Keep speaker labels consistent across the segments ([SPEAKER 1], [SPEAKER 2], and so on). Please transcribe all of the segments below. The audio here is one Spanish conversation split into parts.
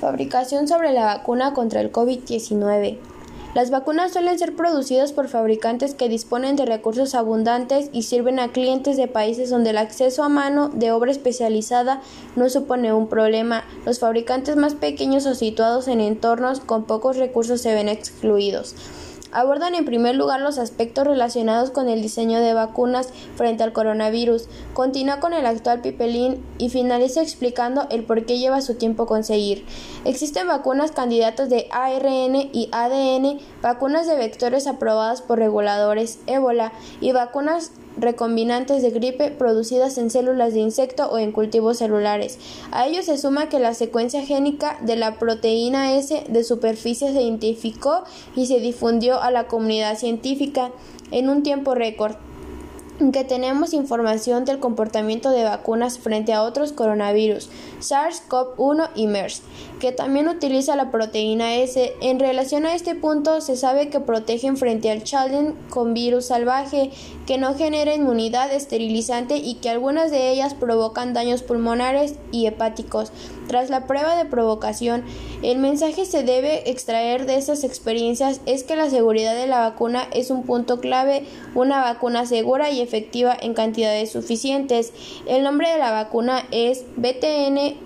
[SPEAKER 1] Fabricación sobre la vacuna contra el COVID-19. Las vacunas suelen ser producidas por fabricantes que disponen de recursos abundantes y sirven a clientes de países donde el acceso a mano de obra especializada no supone un problema. Los fabricantes más pequeños o situados en entornos con pocos recursos se ven excluidos abordan en primer lugar los aspectos relacionados con el diseño de vacunas frente al coronavirus, continúa con el actual pipelín y finaliza explicando el por qué lleva su tiempo conseguir. Existen vacunas candidatas de ARN y ADN, vacunas de vectores aprobadas por reguladores, ébola y vacunas recombinantes de gripe producidas en células de insecto o en cultivos celulares. A ello se suma que la secuencia génica de la proteína S de superficie se identificó y se difundió a la comunidad científica en un tiempo récord que tenemos información del comportamiento de vacunas frente a otros coronavirus, SARS-CoV-1 y MERS, que también utiliza la proteína S. En relación a este punto, se sabe que protegen frente al challenge con virus salvaje, que no genera inmunidad esterilizante y que algunas de ellas provocan daños pulmonares y hepáticos. Tras la prueba de provocación, el mensaje se debe extraer de esas experiencias es que la seguridad de la vacuna es un punto clave, una vacuna segura y efectiva en cantidades suficientes. El nombre de la vacuna es BTN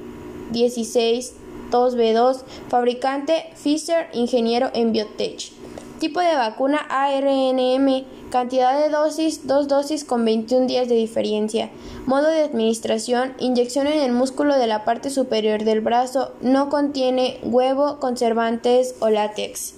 [SPEAKER 1] 162B2, fabricante Pfizer, ingeniero en biotech. Tipo de vacuna ARNM, cantidad de dosis, dos dosis con 21 días de diferencia. Modo de administración, inyección en el músculo de la parte superior del brazo, no contiene huevo, conservantes o látex.